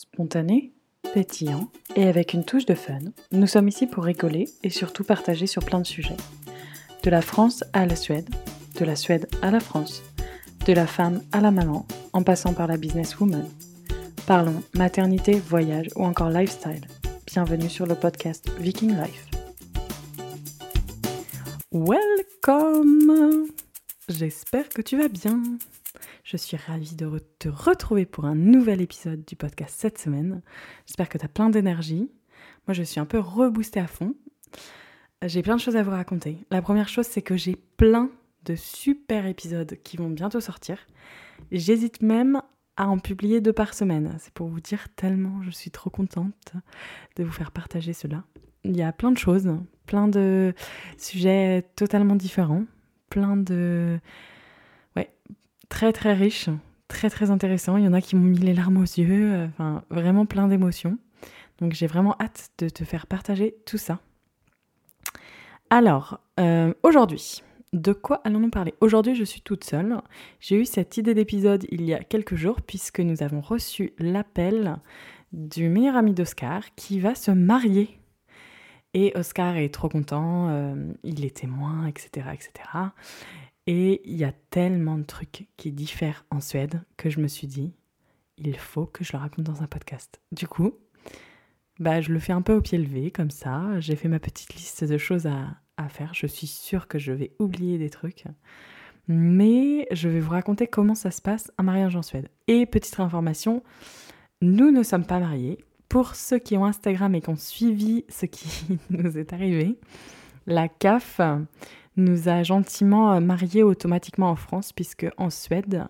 Spontané, pétillant et avec une touche de fun, nous sommes ici pour rigoler et surtout partager sur plein de sujets. De la France à la Suède, de la Suède à la France, de la femme à la maman, en passant par la businesswoman. Parlons maternité, voyage ou encore lifestyle. Bienvenue sur le podcast Viking Life. Welcome J'espère que tu vas bien. Je suis ravie de te retrouver pour un nouvel épisode du podcast cette semaine. J'espère que tu as plein d'énergie. Moi, je suis un peu reboostée à fond. J'ai plein de choses à vous raconter. La première chose, c'est que j'ai plein de super épisodes qui vont bientôt sortir. J'hésite même à en publier deux par semaine. C'est pour vous dire tellement je suis trop contente de vous faire partager cela. Il y a plein de choses, plein de sujets totalement différents, plein de très très riches, très très intéressants. Il y en a qui m'ont mis les larmes aux yeux, enfin vraiment plein d'émotions. Donc j'ai vraiment hâte de te faire partager tout ça. Alors, euh, aujourd'hui, de quoi allons-nous parler? Aujourd'hui, je suis toute seule. J'ai eu cette idée d'épisode il y a quelques jours puisque nous avons reçu l'appel du meilleur ami d'Oscar qui va se marier. Et Oscar est trop content, euh, il est témoin, etc., etc. Et il y a tellement de trucs qui diffèrent en Suède que je me suis dit, il faut que je le raconte dans un podcast. Du coup, bah, je le fais un peu au pied levé, comme ça. J'ai fait ma petite liste de choses à, à faire. Je suis sûre que je vais oublier des trucs. Mais je vais vous raconter comment ça se passe un mariage en Suède. Et petite information, nous ne sommes pas mariés. Pour ceux qui ont Instagram et qui ont suivi ce qui nous est arrivé, la CAF nous a gentiment mariés automatiquement en France, puisque en Suède,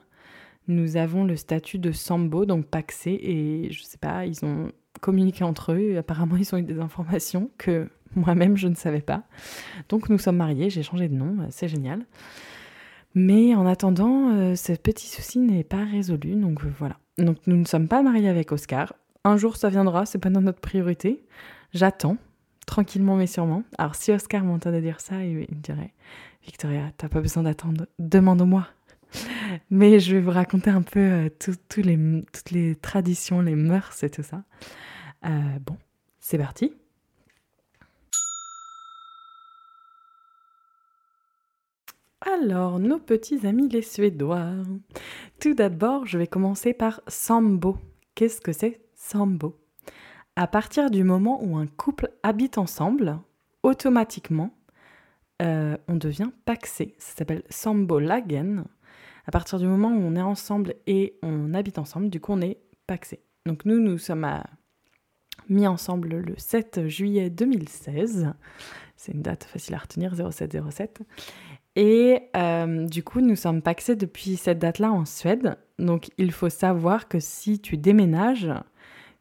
nous avons le statut de Sambo, donc paxé, et je sais pas, ils ont communiqué entre eux, apparemment ils ont eu des informations que moi-même, je ne savais pas. Donc nous sommes mariés, j'ai changé de nom, euh, c'est génial. Mais en attendant, euh, ce petit souci n'est pas résolu, donc euh, voilà. Donc nous ne sommes pas mariés avec Oscar. Un jour ça viendra, c'est pas dans notre priorité. J'attends, tranquillement mais sûrement. Alors si Oscar m'entendait dire ça, il me dirait Victoria, t'as pas besoin d'attendre, demande-moi. Mais je vais vous raconter un peu les, toutes les traditions, les mœurs et tout ça. bon, c'est parti. Alors, nos petits amis les Suédois. Tout d'abord, je vais commencer par Sambo. Qu'est-ce que c'est Sambo? À partir du moment où un couple habite ensemble, automatiquement, euh, on devient paxé. Ça s'appelle Sambo Lagen. À partir du moment où on est ensemble et on habite ensemble, du coup, on est paxé. Donc nous, nous sommes mis ensemble le 7 juillet 2016. C'est une date facile à retenir, 0707. Et euh, du coup, nous sommes paxés depuis cette date-là en Suède. Donc, il faut savoir que si tu déménages,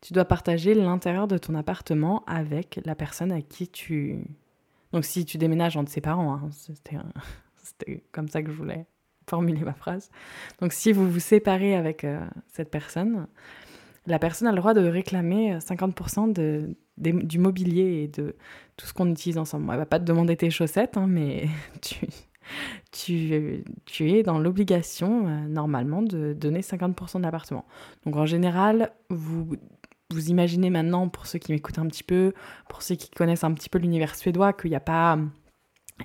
tu dois partager l'intérieur de ton appartement avec la personne à qui tu... Donc, si tu déménages entre ses parents, hein, c'était comme ça que je voulais formuler ma phrase. Donc, si vous vous séparez avec euh, cette personne, la personne a le droit de réclamer 50% de, du mobilier et de tout ce qu'on utilise ensemble. Elle va pas te demander tes chaussettes, hein, mais tu, tu, tu es dans l'obligation, euh, normalement, de donner 50% de l'appartement. Donc en général, vous, vous imaginez maintenant, pour ceux qui m'écoutent un petit peu, pour ceux qui connaissent un petit peu l'univers suédois, qu'il n'y a pas...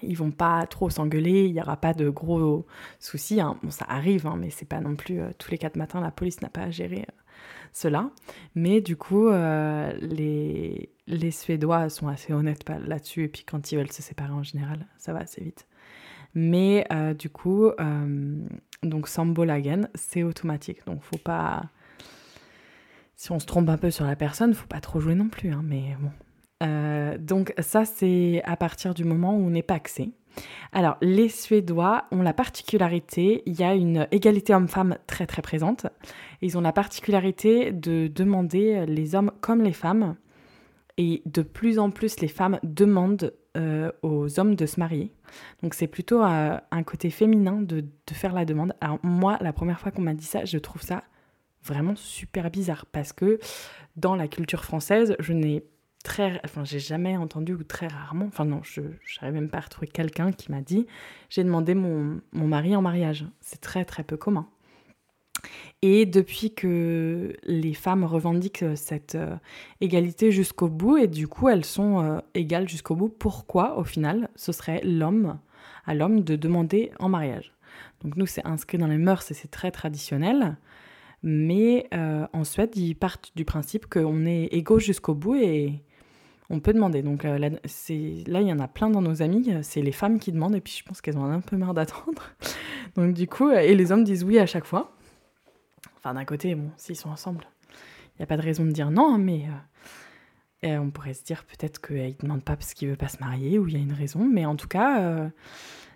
Ils vont pas trop s'engueuler, il n'y aura pas de gros soucis. Hein. Bon, ça arrive, hein, mais c'est pas non plus euh, tous les quatre matins, la police n'a pas à gérer euh, cela. Mais du coup, les, les Suédois sont assez honnêtes là-dessus. Et puis quand ils veulent se séparer en général, ça va assez vite. Mais euh, du coup, euh, donc Sambolagen, c'est automatique. Donc faut pas. Si on se trompe un peu sur la personne, faut pas trop jouer non plus. Hein, mais bon. Euh, donc ça, c'est à partir du moment où on n'est pas axé. Alors, les Suédois ont la particularité, il y a une égalité homme-femme très très présente. Ils ont la particularité de demander les hommes comme les femmes. Et de plus en plus, les femmes demandent euh, aux hommes de se marier. Donc c'est plutôt euh, un côté féminin de, de, faire la demande. Alors moi, la première fois qu'on m'a dit ça, je trouve ça vraiment super bizarre parce que dans la culture française, je n'ai très, enfin j'ai jamais entendu ou très rarement, enfin non, je n'arrive même pas à retrouver quelqu'un qui m'a dit j'ai demandé mon, mon mari en mariage. C'est très très peu commun. Et depuis que les femmes revendiquent cette euh, égalité jusqu'au bout, et du coup elles sont euh, égales jusqu'au bout, pourquoi au final ce serait l'homme à l'homme de demander en mariage? Donc nous c'est inscrit dans les mœurs et c'est très traditionnel, mais en Suède ils partent du principe qu'on est égaux jusqu'au bout et on peut demander. Donc là, là, il y en a plein dans nos amis, c'est les femmes qui demandent et puis je pense qu'elles ont un peu marre d'attendre. Donc du coup, et les hommes disent oui à chaque fois. Enfin, d'un côté, bon, s'ils sont ensemble, il n'y a pas de raison de dire non, hein, mais euh, on pourrait se dire peut-être qu'il ne demande pas parce qu'il veut pas se marier ou il y a une raison. Mais en tout cas, euh,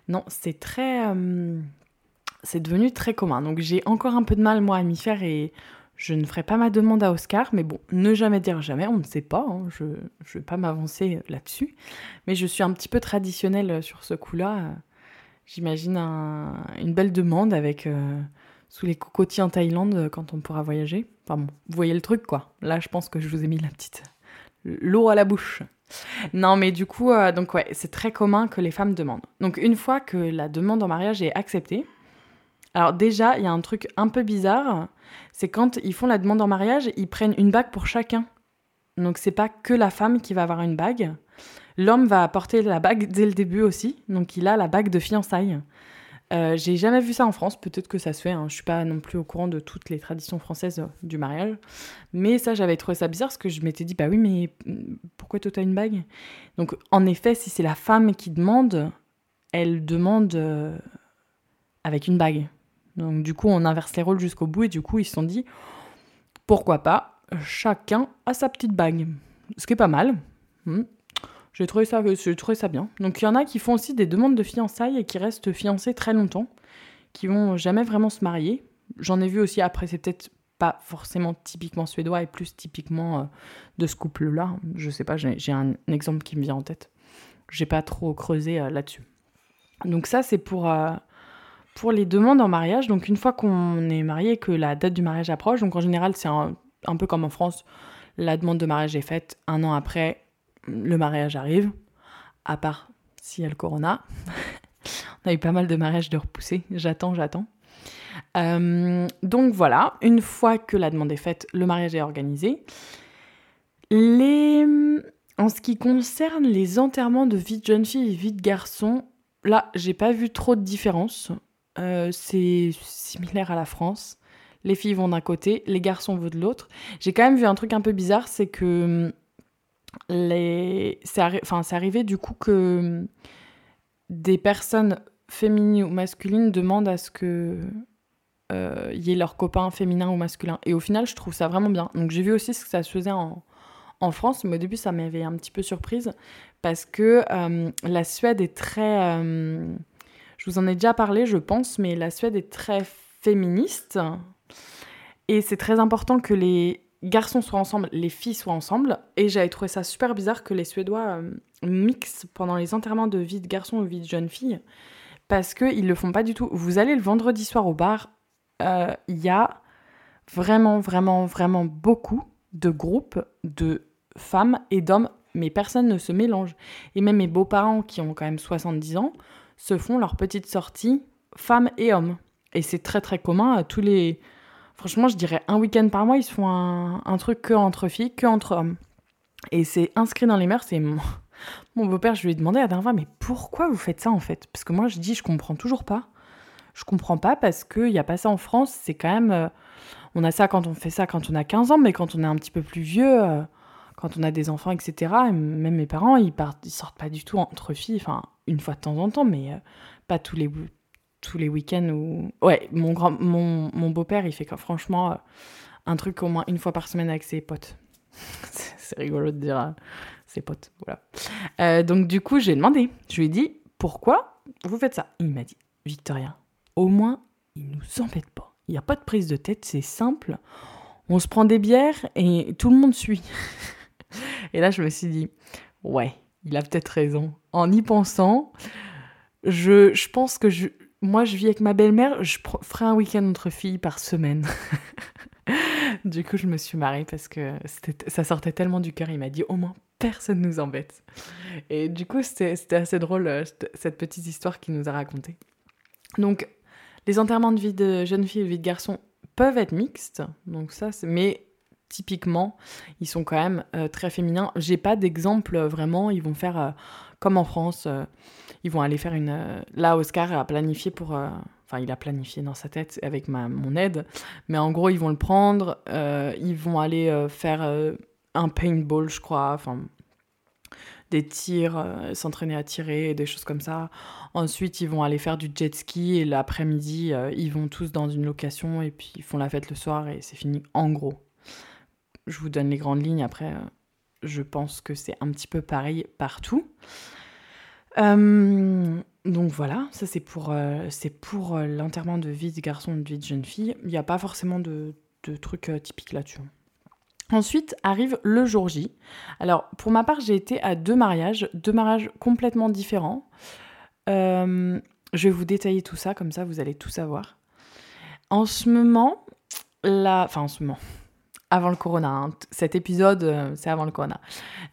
non, c'est très. Euh, c'est devenu très commun. Donc j'ai encore un peu de mal, moi, à m'y faire et je ne ferai pas ma demande à Oscar. Mais bon, ne jamais dire jamais, on ne sait pas. Hein, je ne vais pas m'avancer là-dessus. Mais je suis un petit peu traditionnelle sur ce coup-là. J'imagine une belle demande avec sous les cocotiers en Thaïlande euh, quand on pourra voyager. Enfin bon, vous voyez le truc quoi. Là, je pense que je vous ai mis la petite l'eau à la bouche. Non, mais du coup, euh, donc ouais, c'est très commun que les femmes demandent. Donc une fois que la demande en mariage est acceptée, alors déjà, il y a un truc un peu bizarre, c'est quand ils font la demande en mariage, ils prennent une bague pour chacun. Donc c'est pas que la femme qui va avoir une bague. L'homme va apporter la bague dès le début aussi, donc il a la bague de fiançailles. Euh, j'ai jamais vu ça en France, peut-être que ça se fait, hein. je suis pas non plus au courant de toutes les traditions françaises euh, du mariage. Mais ça, j'avais trouvé ça bizarre parce que je m'étais dit, bah oui, mais mm, pourquoi toi t'as une bague? Donc en effet, si c'est la femme qui demande, elle demande euh, avec une bague. Donc du coup, on inverse les rôles jusqu'au bout et du coup, ils se sont dit, pourquoi pas, chacun a sa petite bague. Ce qui est pas mal. Hmm. J'ai trouvé, ça, trouvé ça bien. Donc il y en a qui font aussi des demandes de fiançailles et qui restent fiancés très longtemps, qui vont jamais vraiment se marier. J'en ai vu aussi après, c'est peut-être pas forcément typiquement suédois et plus typiquement euh, de ce couple-là. Je sais pas, j'ai un exemple qui me vient en tête. J'ai pas trop creusé euh, là-dessus. Donc ça, c'est pour, euh, pour les demandes en mariage. Donc une fois qu'on est marié, que la date du mariage approche, donc en général, c'est un, peu comme en France, la demande de mariage est faite un an après, le mariage arrive, à part s'il y a le corona. On a eu pas mal de mariages de repousser. J'attends, j'attends. Euh, donc voilà, une fois que la demande est faite, le mariage est organisé. Les... En ce qui concerne les enterrements de vie de jeune fille et vie de garçon, là, j'ai pas vu trop de différence. Euh, c'est similaire à la France. Les filles vont d'un côté, les garçons vont de l'autre. J'ai quand même vu un truc un peu bizarre, c'est que les... c'est arrivé du coup que hum, des personnes féminines ou masculines demandent à ce que euh, y ait leur copain féminin ou masculin. Et au final, je trouve ça vraiment bien. Donc j'ai vu aussi ce que ça se faisait en, en France, mais au début, ça m'avait un petit peu surprise parce que hum, la Suède est très... Je vous en ai déjà parlé, je pense, mais la Suède est très féministe. Et c'est très important que les garçons soient ensemble, les filles soient ensemble. Et j'avais trouvé ça super bizarre que les Suédois euh, mixent pendant les enterrements de vie de garçons ou vie de jeunes filles. Parce qu'ils le font pas du tout. Vous allez le vendredi soir au bar, euh, il y a vraiment, vraiment, vraiment beaucoup de groupes de femmes et d'hommes, mais personne ne se mélange. Et même mes beaux-parents, qui ont quand même 70 ans, se font leur petite sortie femmes et hommes. Et c'est très très commun à tous les Franchement, je dirais un week-end par mois, ils se font un, truc que entre filles, que entre hommes. Et c'est inscrit dans les mœurs. C'est mon, beau-père, je lui ai demandé à dernière fois, mais pourquoi vous faites ça en fait? Parce que moi, je dis, je comprends toujours pas. Je comprends pas parce qu'il n'y a pas ça en France. C'est quand même. Euh, on a ça quand on fait ça quand on a 15 ans, mais quand on est un petit peu plus vieux, euh, quand on a des enfants, etc. même mes parents, ils, sortent pas du tout entre filles. Enfin, une fois de temps en temps, mais euh, pas tous les, tous les week-ends. Ouais, mon, grand, mon, mon beau-père, il fait franchement euh, un truc au moins une fois par semaine avec ses potes. c'est rigolo de dire euh, ses potes, voilà. Donc du coup, j'ai demandé, je lui ai dit, pourquoi vous faites ça? Il m'a dit, Victoria, au moins, il nous embête pas. Il n'y a pas de prise de tête, c'est simple. On se prend des bières et tout le monde suit. et là, je me suis dit, ouais, il a peut-être raison. En y pensant, je, je pense que je, moi, je vis avec ma belle-mère, je ferai un week-end entre filles par semaine. du coup, je me suis mariée parce que ça sortait tellement du cœur. Il m'a dit au moins personne nous embête. Et du coup, c'était assez drôle euh, cette petite histoire qu'il nous a racontée. Donc, les enterrements de vie de jeunes filles et de vie de garçons, peuvent être mixtes, donc ça, mais typiquement, ils sont quand même euh, très féminins. J'ai pas d'exemple euh, vraiment, ils vont faire euh, comme en France, ils vont aller faire une... là, Oscar a planifié pour... Enfin, il a planifié dans sa tête avec ma, mon aide, mais en gros, ils vont le prendre, ils vont aller faire un paintball, je crois, enfin, des tirs, s'entraîner à tirer, des choses comme ça. Ensuite, ils vont aller faire du jet ski et l'après-midi, ils vont tous dans une location et puis ils font la fête le soir et c'est fini en gros. Je vous donne les grandes lignes. Après, euh, je pense que c'est un petit peu pareil partout. Euh, donc voilà, ça c'est pour, euh, l'enterrement de vie de garçon de vie de jeune fille. Il n'y a pas forcément de, de trucs typiques là-dessus. Ensuite arrive le jour J. Alors pour ma part, j'ai été à deux mariages, deux mariages complètement différents. je vais vous détailler tout ça, comme ça vous allez tout savoir. En ce moment, la... enfin en ce moment, avant le corona. Hein. Cet épisode, euh, c'est avant le corona.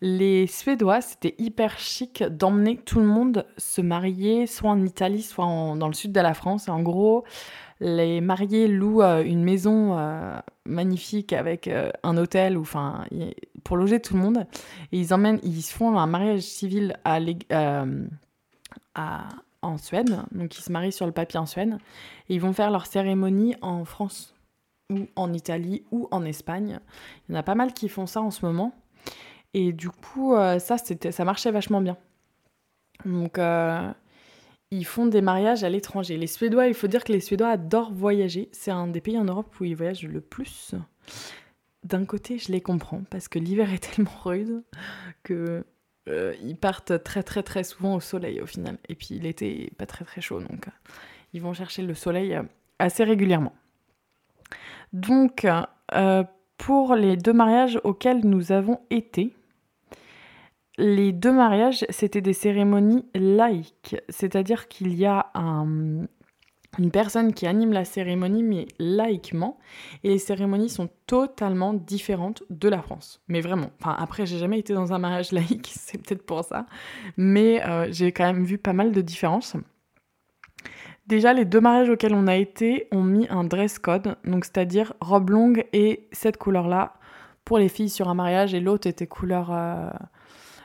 Les Suédois, c'était hyper chic d'emmener tout le monde se marier, soit en Italie, soit dans le sud de la France. En gros, les mariés louent euh, une maison euh, magnifique avec un hôtel, ou, pour loger tout le monde. Et ils emmènent, ils font un mariage civil à, en Suède. Donc ils se marient sur le papier en Suède. Ils vont faire leur cérémonie en France ou en Italie ou en Espagne. Il y en a pas mal qui font ça en ce moment. Et du coup, euh, ça, ça marchait vachement bien. Donc, euh, ils font des mariages à l'étranger. Les Suédois, il faut dire que les Suédois adorent voyager. C'est un des pays en Europe où ils voyagent le plus. D'un côté, je les comprends parce que l'hiver est tellement rude que euh, ils partent très très très souvent au soleil au final. Et puis l'été pas très très chaud, donc ils vont chercher le soleil assez régulièrement. Donc, euh, pour les deux mariages auxquels nous avons été, les deux mariages, c'était des cérémonies laïques, c'est-à-dire qu'il y a une personne qui anime la cérémonie, mais laïquement, et les cérémonies sont totalement différentes de la France. Mais vraiment, enfin après, j'ai jamais été dans un mariage laïque, c'est peut-être pour ça, mais euh, j'ai quand même vu pas mal de différences. Déjà, les deux mariages auxquels on a été ont mis un dress code, donc c'est-à-dire robe longue et cette couleur-là pour les filles sur un mariage, et l'autre était couleur, euh,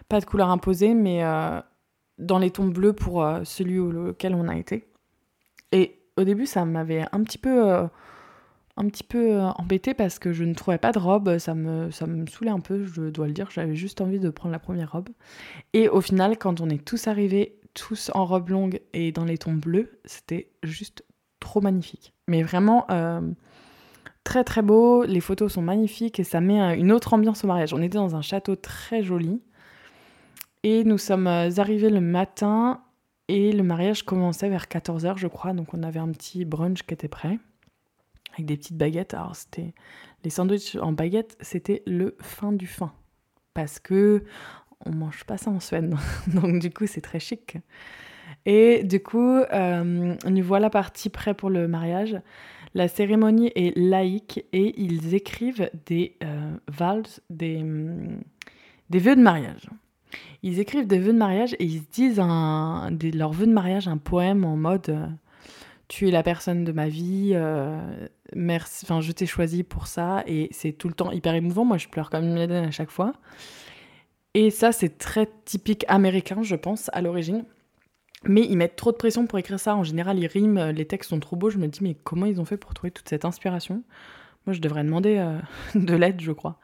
pas de couleur imposée, mais euh, dans les tons bleus pour euh, celui auquel on a été. Et au début, ça m'avait un petit peu, un petit peu embêté parce que je ne trouvais pas de robe, ça me, ça me saoulait un peu, je dois le dire, j'avais juste envie de prendre la première robe. Et au final, quand on est tous arrivés tous en robe longue et dans les tons bleus. C'était juste trop magnifique. Mais vraiment euh, très très beau. Les photos sont magnifiques et ça met une autre ambiance au mariage. On était dans un château très joli. Et nous sommes euh, arrivés le matin et le mariage commençait vers 14h, je crois. Donc on avait un petit brunch qui était prêt avec des petites baguettes. Alors c'était les sandwichs en baguette, c'était le fin du fin parce que on mange pas ça en Suède. Donc du coup, c'est très chic. Et du coup, euh, nous voilà partis prêts pour le mariage. La cérémonie est laïque et ils écrivent des euh, des, vœux de mariage. Ils écrivent des vœux de mariage et ils se disent un, des, vœux de mariage un poème en mode euh, Tu es la personne de ma vie, merci, enfin je t'ai choisi pour ça. Et c'est tout le temps hyper émouvant. Moi, je pleure comme une madeleine à chaque fois. Et ça, c'est très typique américain, je pense, à l'origine. Mais ils mettent trop de pression pour écrire ça. En général, ils riment, les textes sont trop beaux. Je me dis, mais comment ils ont fait pour trouver toute cette inspiration? Moi, je devrais demander euh, de l'aide, je crois.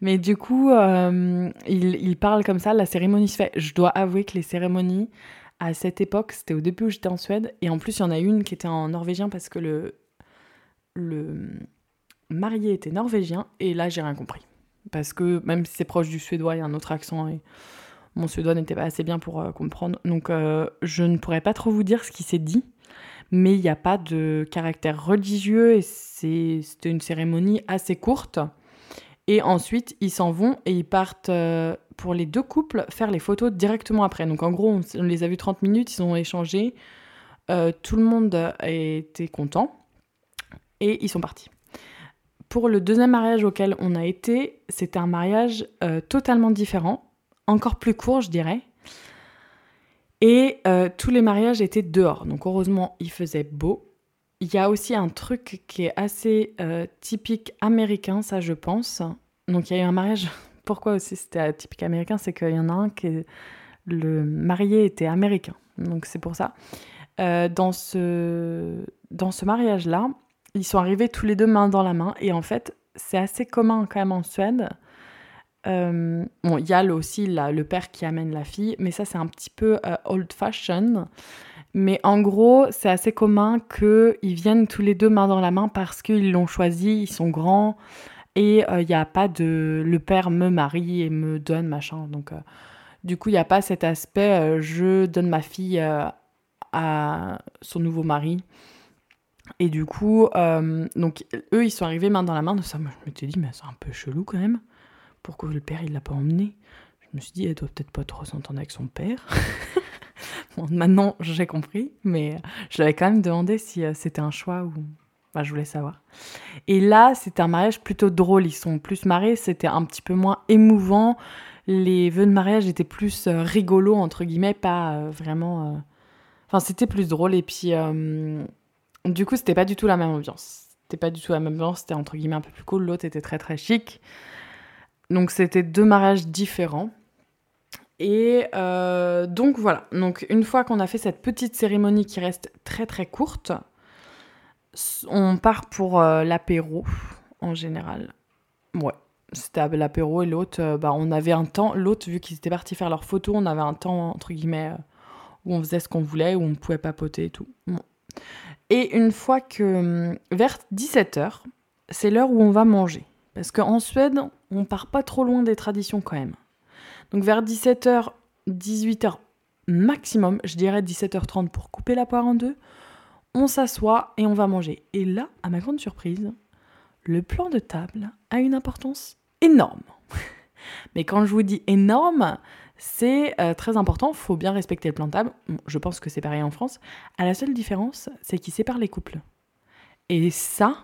Mais du coup, euh, ils, parlent comme ça, la cérémonie se fait. Je dois avouer que les cérémonies, à cette époque, c'était au début où j'étais en Suède. Et en plus, il y en a une qui était en norvégien parce que le, le marié était norvégien. Et là, j'ai rien compris. Parce que même si c'est proche du suédois, il y a un autre accent et mon suédois n'était pas assez bien pour euh, comprendre. Donc euh, je ne pourrais pas trop vous dire ce qui s'est dit, mais il n'y a pas de caractère religieux et c'était une cérémonie assez courte. Et ensuite, ils s'en vont et ils partent euh, pour les deux couples faire les photos directement après. Donc en gros, on, on les a vus 30 minutes, ils ont échangé, tout le monde était content et ils sont partis. Pour le deuxième mariage auquel on a été, c'était un mariage euh, totalement différent, encore plus court, je dirais. Et euh, tous les mariages étaient dehors. Donc heureusement, il faisait beau. il y a aussi un truc qui est assez euh, typique américain, ça je pense. Donc il y a eu un mariage. Pourquoi aussi c'était typique américain? C'est qu'il y en a un qui le marié était américain. Donc c'est pour ça. Dans ce, dans ce mariage-là, ils sont arrivés tous les deux main dans la main. Et en fait, c'est assez commun quand même en Suède. Euh, bon, il y a aussi le père qui amène la fille, mais ça c'est un petit peu euh, old fashion. Mais en gros, c'est assez commun qu'ils viennent tous les deux main dans la main parce qu'ils l'ont choisi, ils sont grands et il euh, n'y a pas de le père me marie et me donne machin. Donc du coup, il n'y a pas cet aspect je donne ma fille à son nouveau mari. Et du coup, donc eux, ils sont arrivés main dans la main. De ça, moi, je m'étais dit, mais c'est un peu chelou quand même pourquoi le père il l'a pas emmené Je me suis dit, elle doit peut-être pas trop s'entendre avec son père. bon, maintenant j'ai compris, mais je l'avais quand même demandé si euh, c'était un choix ou. Bah, je voulais savoir. Et là, c'était un mariage plutôt drôle. Ils sont plus marrés, c'était un petit peu moins émouvant. Les vœux de mariage étaient plus euh, rigolos, entre guillemets, pas euh, vraiment. Enfin, c'était plus drôle. Et puis, du coup, c'était pas du tout la même ambiance. C'était pas du tout la même ambiance, c'était entre guillemets un peu plus cool. L'autre était très très chic. Donc c'était deux mariages différents. Et euh, donc voilà, donc une fois qu'on a fait cette petite cérémonie qui reste très très courte, on part pour euh, l'apéro en général. Ouais, c'était l'apéro et l'autre, euh, bah, on avait un temps, l'autre vu qu'ils étaient partis faire leurs photos, on avait un temps entre guillemets où on faisait ce qu'on voulait, où on pouvait papoter et tout. Et une fois que vers 17h, c'est l'heure où on va manger. Parce qu'en Suède, on part pas trop loin des traditions quand même. Donc vers 17h, 18h maximum, je dirais 17h30 pour couper la poire en deux, on s'assoit et on va manger. Et là, à ma grande surprise, le plan de table a une importance énorme. Mais quand je vous dis énorme, c'est euh, très important, faut bien respecter le plan de table. je pense que c'est pareil en France. À la seule différence, c'est qu'il sépare les couples. Et ça,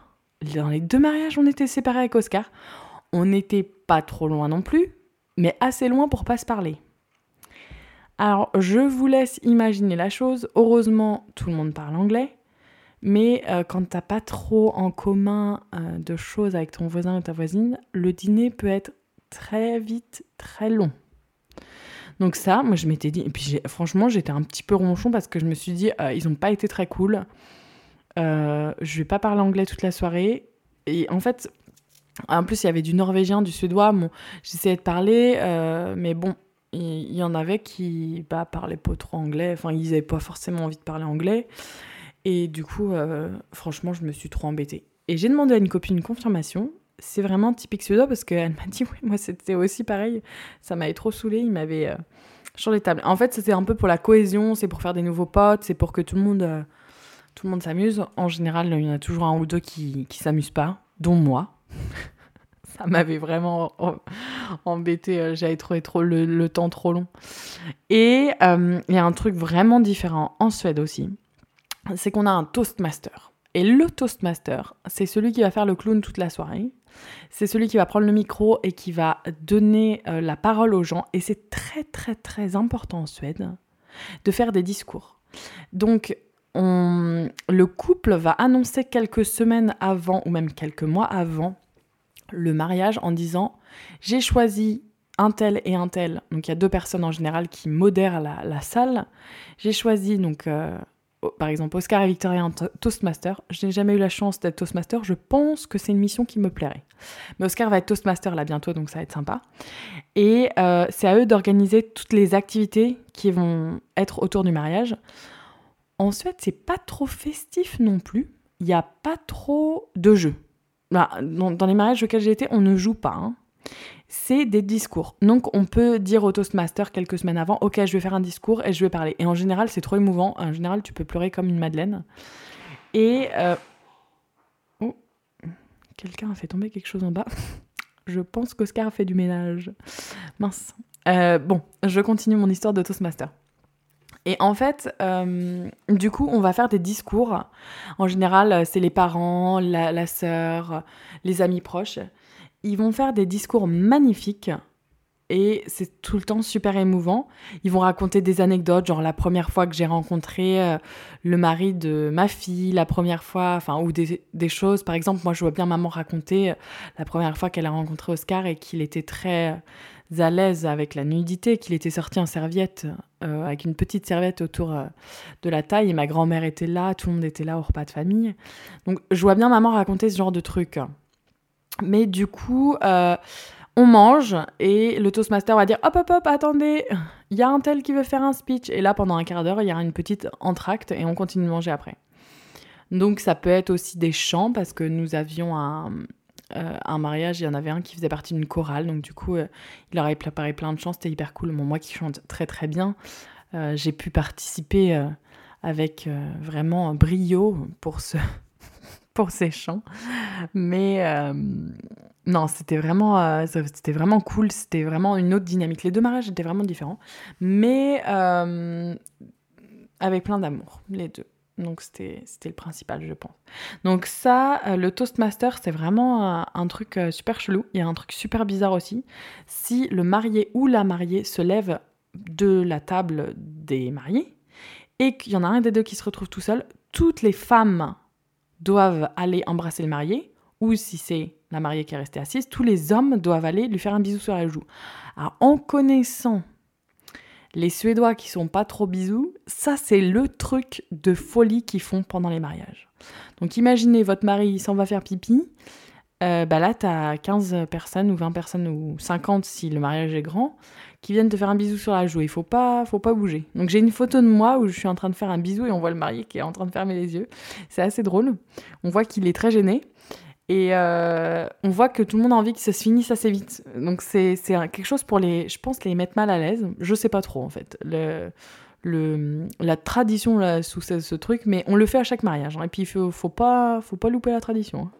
dans les deux mariages, on était séparés avec Oscar. On n'était pas trop loin non plus, mais assez loin pour pas se parler. Alors, je vous laisse imaginer la chose. Heureusement, tout le monde parle anglais. Mais euh, quand t'as pas trop en commun euh, de choses avec ton voisin ou ta voisine, le dîner peut être très vite très long. Donc ça, moi je m'étais dit, et puis franchement j'étais un petit peu ronchon parce que je me suis dit, euh, ils n'ont pas été très cool. Euh, je vais pas parler anglais toute la soirée. Et en fait, en plus, il y avait du norvégien, du suédois. Bon, j'essayais de parler, euh, mais bon, il y, en avait qui bah, parlaient pas trop anglais. Enfin, ils avaient pas forcément envie de parler anglais. Et du coup, euh, franchement, je me suis trop embêtée. Et j'ai demandé à une copine une confirmation. C'est vraiment typique suédois parce qu'elle m'a dit, oui, moi c'était aussi pareil. Ça m'avait trop saoulé. Il m'avait sur les tables. En fait, c'était un peu pour la cohésion, c'est pour faire des nouveaux potes, c'est pour que tout le monde le monde s'amuse. En général, il y en a toujours un ou deux qui ne s'amusent pas, dont moi. Ça m'avait vraiment embêté. Euh, j'avais trouvé trop le, temps trop long. Et euh, il y a un truc vraiment différent en Suède aussi. C'est qu'on a un Toastmaster. Et le Toastmaster, c'est celui qui va faire le clown toute la soirée. C'est celui qui va prendre le micro et qui va donner euh, la parole aux gens. Et c'est très très très important en Suède de faire des discours. Donc le couple va annoncer quelques semaines avant ou même quelques mois avant le mariage en disant j'ai choisi un tel et un tel, donc il y a deux personnes en général qui modèrent la, salle. J'ai choisi donc euh, par exemple Oscar et Victoria un Toastmaster. Je n'ai jamais eu la chance d'être Toastmaster, je pense que c'est une mission qui me plairait. Mais Oscar va être Toastmaster là bientôt, donc ça va être sympa. Et euh, c'est à eux d'organiser toutes les activités qui vont être autour du mariage. En Suède, c'est pas trop festif non plus. Il n'y a pas trop de jeux. Bah, dans, les mariages auxquels j'ai été, on ne joue pas. Hein. C'est des discours. Donc on peut dire au Toastmaster quelques semaines avant, ok, je vais faire un discours et je vais parler. Et en général, c'est trop émouvant. En général, tu peux pleurer comme une madeleine. Et... Euh, oh, quelqu'un a fait tomber quelque chose en bas. je pense qu'Oscar a fait du ménage. Mince. Euh, bon, je continue mon histoire de Toastmaster. Et en fait, euh, du coup, on va faire des discours. En général, c'est les parents, la, la sœur, les amis proches. Ils vont faire des discours magnifiques et c'est tout le temps super émouvant. Ils vont raconter des anecdotes, genre la première fois que j'ai rencontré euh, le mari de ma fille, la première fois, enfin, ou des, choses. Par exemple, moi, je vois bien maman raconter euh, la première fois qu'elle a rencontré Oscar et qu'il était très euh, à l'aise avec la nudité, qu'il était sorti en serviette, avec une petite serviette autour de la taille, et ma grand-mère était là, tout le monde était là au repas de famille. Donc, je vois bien maman raconter ce genre de trucs. Mais du coup, on mange et le Toastmaster va dire hop hop hop attendez il y a un tel qui veut faire un speech. Et là pendant un quart d'heure il y a une petite entracte et on continue de manger après. Donc ça peut être aussi des chants parce que nous avions un, euh, mariage il y en avait un qui faisait partie d'une chorale. Donc du coup euh, il aurait préparé plein de chants. C'était hyper cool. Moi qui chante très très bien euh, j'ai pu participer avec vraiment brio pour ce pour ces chants mais non, c'était vraiment, euh, c'était vraiment cool. C'était vraiment une autre dynamique. Les deux mariages étaient vraiment différents, mais euh, avec plein d'amour, les deux. Donc c'était le principal, je pense. Donc ça, euh, le Toastmaster, c'est vraiment un truc super chelou. Il y a un truc super bizarre aussi. Si le marié ou la mariée se lève de la table des mariés et qu'il y en a un des deux qui se retrouve tout seul, toutes les femmes doivent aller embrasser le marié ou si c'est la mariée qui est restée assise, tous les hommes doivent aller lui faire un bisou sur la joue. Alors, en connaissant les Suédois qui sont pas trop bisous, ça c'est le truc de folie qu'ils font pendant les mariages. Donc imaginez votre mari s'en va faire pipi, euh, bah là t'as 15 personnes ou 20 personnes ou 50 si le mariage est grand qui viennent te faire un bisou sur la joue. Il faut pas, faut pas bouger. Donc j'ai une photo de moi où je suis en train de faire un bisou et on voit le marié qui est en train de fermer les yeux. C'est assez drôle. On voit qu'il est très gêné. Et euh, on voit que tout le monde a envie que ça se finisse assez vite. Donc c'est quelque chose pour les, je pense, les mettre mal à l'aise. Je sais pas trop en fait. Le, le, la tradition là, sous ce, truc, mais on le fait à chaque mariage. Hein. Et puis il faut, faut, pas, faut pas louper la tradition. Hein.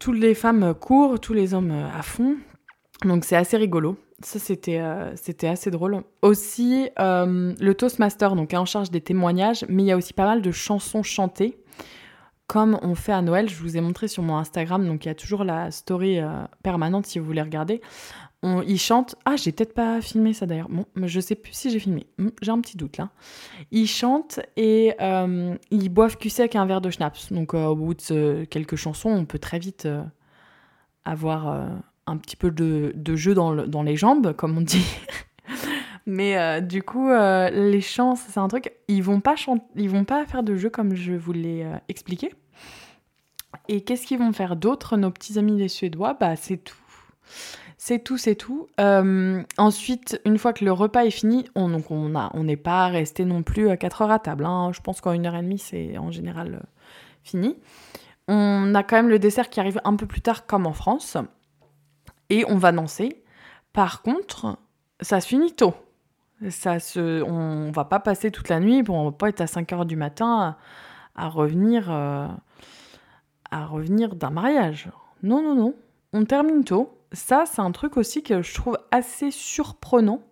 Toutes les femmes courent, tous les hommes à fond. Donc c'est assez rigolo. Ça, c'était euh, assez drôle. Aussi, euh, le Toastmaster donc, est en charge des témoignages, mais il y a aussi pas mal de chansons chantées comme on fait à Noël, je vous ai montré sur mon Instagram, donc il y a toujours la story euh, permanente si vous voulez regarder. Ils chantent. Ah, j'ai peut-être pas filmé ça d'ailleurs. Bon, je sais plus si j'ai filmé. Hmm, j'ai un petit doute là. Ils chantent et euh, ils boivent cul sec un verre de schnapps. Donc euh, au bout de quelques chansons, on peut très vite avoir un petit peu de, jeu dans, les jambes, comme on dit. Mais du coup, les chants, c'est un truc. Ils vont pas ils vont pas faire de jeu comme je vous l'ai expliqué. Et qu'est-ce qu'ils vont faire d'autre, nos petits amis les Suédois? Bah, c'est tout. C'est tout, c'est tout. Euh, ensuite, une fois que le repas est fini, on n'est pas resté non plus à 4 heures à table. Hein. Je pense qu'en une heure et demie, c'est en général euh, fini. On a quand même le dessert qui arrive un peu plus tard, comme en France. Et on va danser. Par contre, ça se finit tôt. Ça se, on va pas passer toute la nuit, on va pas être à 5 heures du matin à, revenir. Euh, à revenir d'un mariage. Non, non, non. On termine tôt. Ça, c'est un truc aussi que je trouve assez surprenant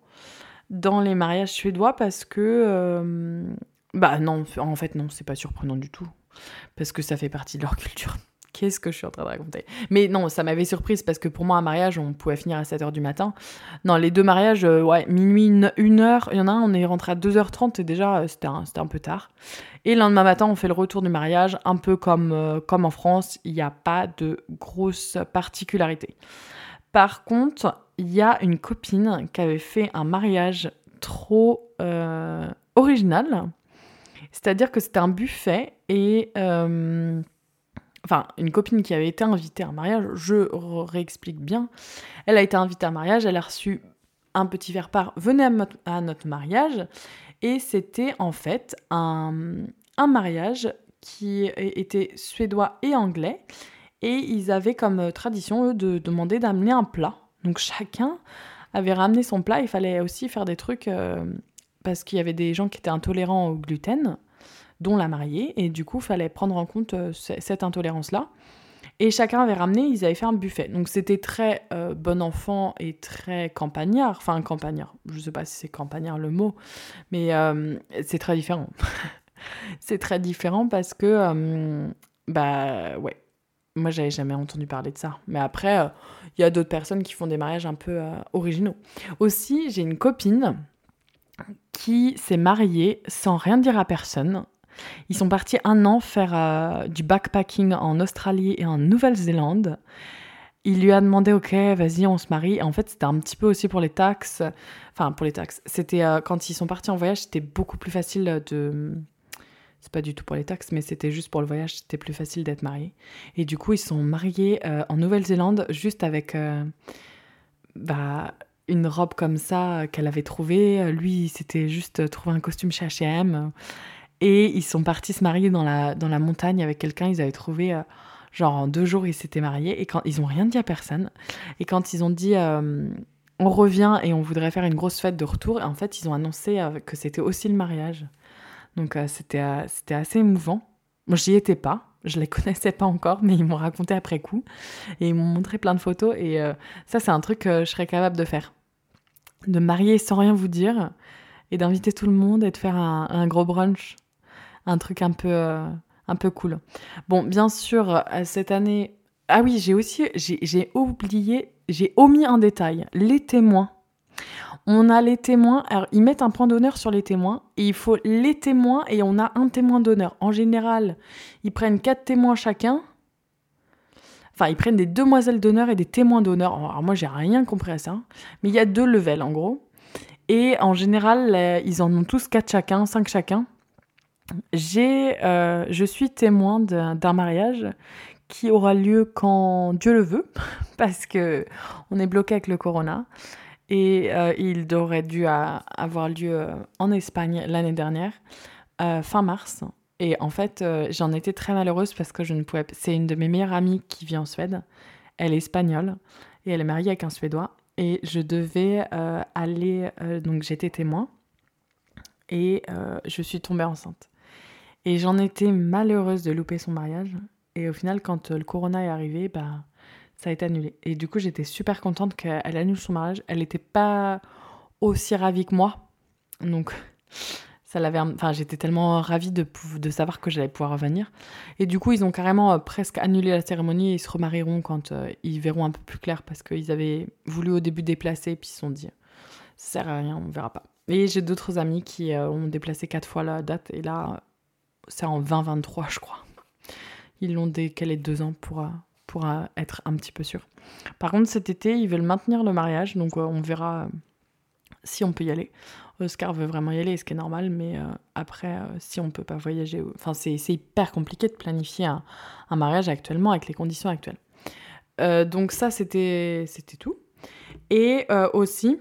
dans les mariages suédois parce que. Euh, bah non, en fait, non, c'est pas surprenant du tout. Parce que ça fait partie de leur culture. Qu'est-ce que je suis en train de raconter Mais non, ça m'avait surprise parce que pour moi, un mariage, on pouvait finir à 7h du matin. Non, les deux mariages, euh, ouais, minuit, une, heure. Il y en a un, on est rentré à 2h30 et déjà, euh, c'était un, peu tard. Et le lendemain matin, on fait le retour du mariage, un peu comme, euh, comme en France. Il n'y a pas de grosses particularités. Par contre, il y a une copine qui avait fait un mariage trop original. C'est-à-dire que c'était un buffet et enfin une copine qui avait été invitée à un mariage, je réexplique bien, elle a été invitée à un mariage, elle a reçu un petit verre par venez à, notre mariage, et c'était en fait un, mariage qui était suédois et anglais, et ils avaient comme tradition, eux, de demander d'amener un plat. Donc chacun avait ramené son plat, il fallait aussi faire des trucs, euh, parce qu'il y avait des gens qui étaient intolérants au gluten, dont la mariée, et du coup, fallait prendre en compte euh, cette intolérance-là. Et chacun avait ramené, ils avaient fait un buffet. Donc c'était très euh, bon enfant et très campagnard. Enfin, campagnard. Je sais pas si c'est campagnard le mot, mais euh, c'est très différent. c'est très différent parce que, bah ouais. Moi, j'avais jamais entendu parler de ça. Mais après, il y a d'autres personnes qui font des mariages un peu originaux. Aussi, j'ai une copine qui s'est mariée sans rien dire à personne. Ils sont partis un an faire du backpacking en Australie et en Nouvelle-Zélande il lui a demandé, ok, vas-y, on se marie. En fait, c'était un petit peu aussi pour les taxes. Enfin, pour les taxes. C'était euh, quand ils sont partis en voyage, c'était beaucoup plus facile de. C'est pas du tout pour les taxes, mais c'était juste pour le voyage, c'était plus facile d'être marié. Et du coup, ils sont mariés euh, en Nouvelle-Zélande, juste avec euh, bah, une robe comme ça qu'elle avait trouvée. Lui, c'était juste trouvé un costume chez H&M. Et ils sont partis se marier dans la, dans la montagne avec quelqu'un. Ils avaient trouvé Genre en deux jours, ils s'étaient mariés et quand ils ont rien dit à personne. Et quand ils ont dit euh, on revient et on voudrait faire une grosse fête de retour, en fait, ils ont annoncé euh, que c'était aussi le mariage. Donc euh, c'était c'était assez émouvant. Moi, j'y étais pas, je les connaissais pas encore, mais ils m'ont raconté après coup et ils m'ont montré plein de photos. Et ça, c'est un truc que je serais capable de faire, de marier sans rien vous dire et d'inviter tout le monde et de faire un gros brunch, un truc un peu un peu cool. Bon, bien sûr, euh, cette année. Ah oui, j'ai aussi. J'ai oublié. J'ai omis un détail. Les témoins. On a les témoins. Alors, ils mettent un point d'honneur sur les témoins. Et il faut les témoins et on a un témoin d'honneur. En général, ils prennent quatre témoins chacun. Enfin, ils prennent des demoiselles d'honneur et des témoins d'honneur. Alors, moi, j'ai rien compris à ça. Mais il y a deux levels, en gros. Et en général, ils en ont tous quatre chacun, cinq chacun j'ai, euh, je suis témoin d'un mariage qui aura lieu quand Dieu le veut, parce que on est bloqué avec le corona. Et euh, il aurait dû avoir lieu euh, en Espagne l'année dernière, fin mars. Et en fait, j'en étais très malheureuse parce que je ne pouvais. C'est une de mes meilleures amies qui vit en Suède. Elle est espagnole et elle est mariée avec un Suédois. Et je devais aller. donc j'étais témoin et je suis tombée enceinte. Et j'en étais malheureuse de louper son mariage. Et au final, quand euh, le corona est arrivé, bah, ça a été annulé. Et du coup, j'étais super contente qu'elle annule son mariage. Elle n'était pas aussi ravie que moi. Donc, ça l'avait. Enfin, j'étais tellement ravie de, de savoir que j'allais pouvoir revenir. Et du coup, ils ont carrément euh, presque annulé la cérémonie et ils se remarieront quand euh, ils verront un peu plus clair parce qu'ils avaient voulu au début déplacer, puis ils se sont dit ça sert à rien, on verra pas. Et j'ai d'autres amis qui ont déplacé quatre fois la date et là, c'est en 2023, je crois. Ils l'ont décalé deux ans pour, euh, pour euh, être un petit peu sûr. Par contre, cet été, ils veulent maintenir le mariage, donc euh, on verra si on peut y aller. Oscar veut vraiment y aller, ce qui est normal, mais après, si on peut pas voyager, enfin, c'est hyper compliqué de planifier un, mariage actuellement avec les conditions actuelles. donc ça, c'était tout. Et aussi,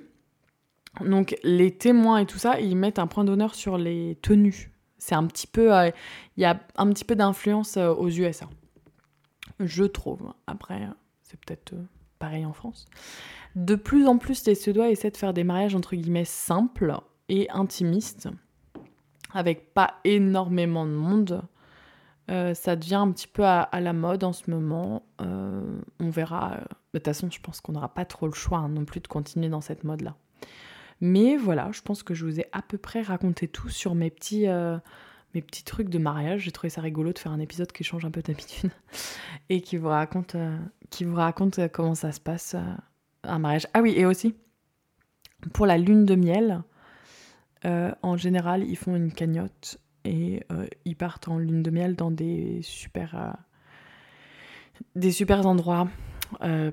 donc les témoins et tout ça, ils mettent un point d'honneur sur les tenues c'est un petit peu. Euh, il y a un petit peu d'influence euh, aux USA. Je trouve. Après, euh, c'est peut-être pareil en France. De plus en plus, les Suédois essaient de faire des mariages entre guillemets simples et intimistes, avec pas énormément de monde. ça devient un petit peu à, la mode en ce moment. on verra. De toute façon, je pense qu'on n'aura pas trop le choix hein, non plus de continuer dans cette mode-là. Mais voilà, je pense que je vous ai à peu près raconté tout sur mes petits, euh, mes petits trucs de mariage. J'ai trouvé ça rigolo de faire un épisode qui change un peu d'habitude et qui vous raconte, euh, qui vous raconte euh, comment ça se passe un mariage. Ah oui, et aussi, pour la lune de miel, en général, ils font une cagnotte et ils partent en lune de miel dans des super, des super endroits.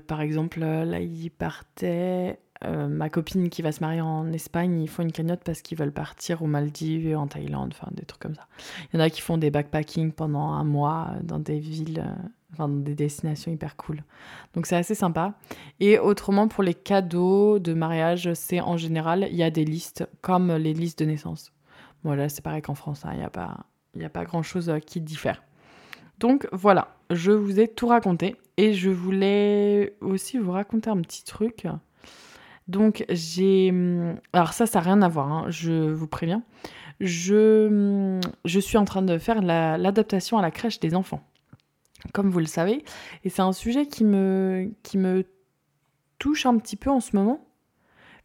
par exemple, là, ils partaient euh, ma copine qui va se marier en Espagne, ils font une cagnotte parce qu'ils veulent partir aux Maldives, en Thaïlande, enfin des trucs comme ça. Il y en a qui font des backpacking pendant un mois dans des villes, euh, enfin dans des destinations hyper cool. Donc c'est assez sympa. Et autrement, pour les cadeaux de mariage, c'est en général, il y a des listes comme les listes de naissance. Bon là, c'est pareil qu'en France, hein, il n'y a a pas grand-chose euh, qui diffère. Donc voilà, je vous ai tout raconté et je voulais aussi vous raconter un petit truc. Donc j'ai... Hum, alors ça, ça n'a rien à voir, hein, je vous préviens. Je, hum, je suis en train de faire l'adaptation à la crèche des enfants, comme vous le savez. Et c'est un sujet qui me, qui me touche un petit peu en ce moment,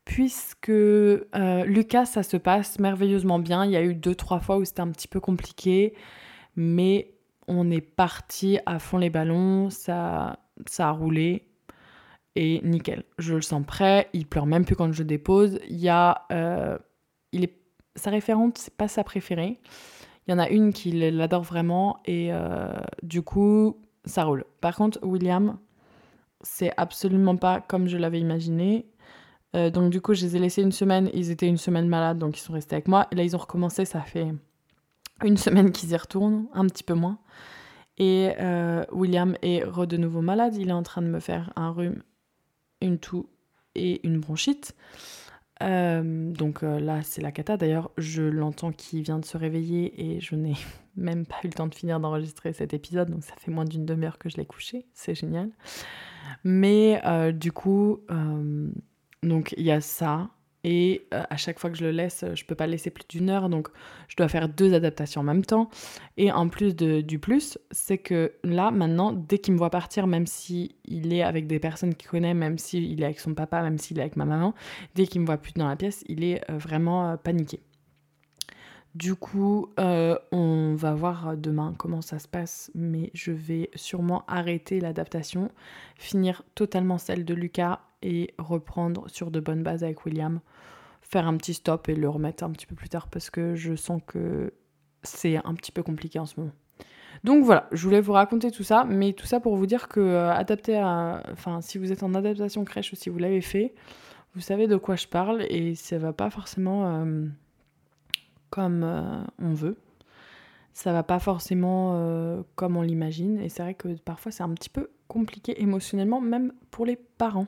puisque euh, Lucas, ça se passe merveilleusement bien. Il y a eu deux, trois fois où c'était un petit peu compliqué, mais on est parti à fond les ballons, ça, ça a roulé et nickel. Je le sens prêt, il pleure même plus quand je dépose. Il y a, euh, il est, sa référente, c'est pas sa préférée. Il y en a une qui l'adore vraiment et euh, du coup, ça roule. Par contre, William, c'est absolument pas comme je l'avais imaginé. Euh, donc du coup, je les ai laissés une semaine. Ils étaient une semaine malades, donc ils sont restés avec moi. Et là, ils ont recommencé. Ça fait une semaine qu'ils y retournent, un petit peu moins. Et William est re de nouveau malade. Il est en train de me faire un rhume une toux et une bronchite. Euh, donc euh, là, c'est la cata. D'ailleurs, je l'entends qui vient de se réveiller et je n'ai même pas eu le temps de finir d'enregistrer cet épisode. Donc ça fait moins d'une demi-heure que je l'ai couché. C'est génial. Mais euh, du coup, donc il y a ça. Et euh, à chaque fois que je le laisse, je peux pas le laisser plus d'une heure, donc je dois faire deux adaptations en même temps. Et en plus du plus, c'est que là, maintenant, dès qu'il me voit partir, même s'il il est avec des personnes qu'il connaît, même s'il est avec son papa, même s'il est avec ma maman, dès qu'il me voit plus dans la pièce, il est euh, vraiment euh, paniqué. Du coup, on va voir demain comment ça se passe, mais je vais sûrement arrêter l'adaptation, finir totalement celle de Lucas et reprendre sur de bonnes bases avec William, faire un petit stop et le remettre un petit peu plus tard parce que je sens que c'est un petit peu compliqué en ce moment. Donc voilà, je voulais vous raconter tout ça, mais tout ça pour vous dire que euh, adapter enfin si vous êtes en adaptation crèche ou si vous l'avez fait, vous savez de quoi je parle et ça va pas forcément euh, comme euh, on veut. Ça va pas forcément comme on l'imagine et c'est vrai que parfois c'est un petit peu compliqué émotionnellement même pour les parents.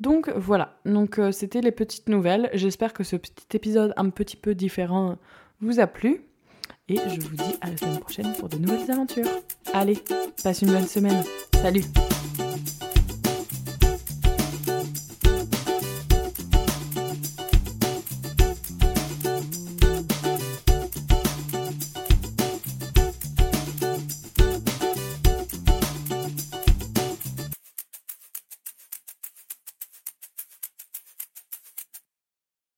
Donc voilà, donc euh, c'était les petites nouvelles. J'espère que ce petit épisode un petit peu différent vous a plu. Et je vous dis à la semaine prochaine pour de nouvelles aventures. Allez, passe une bonne semaine. Salut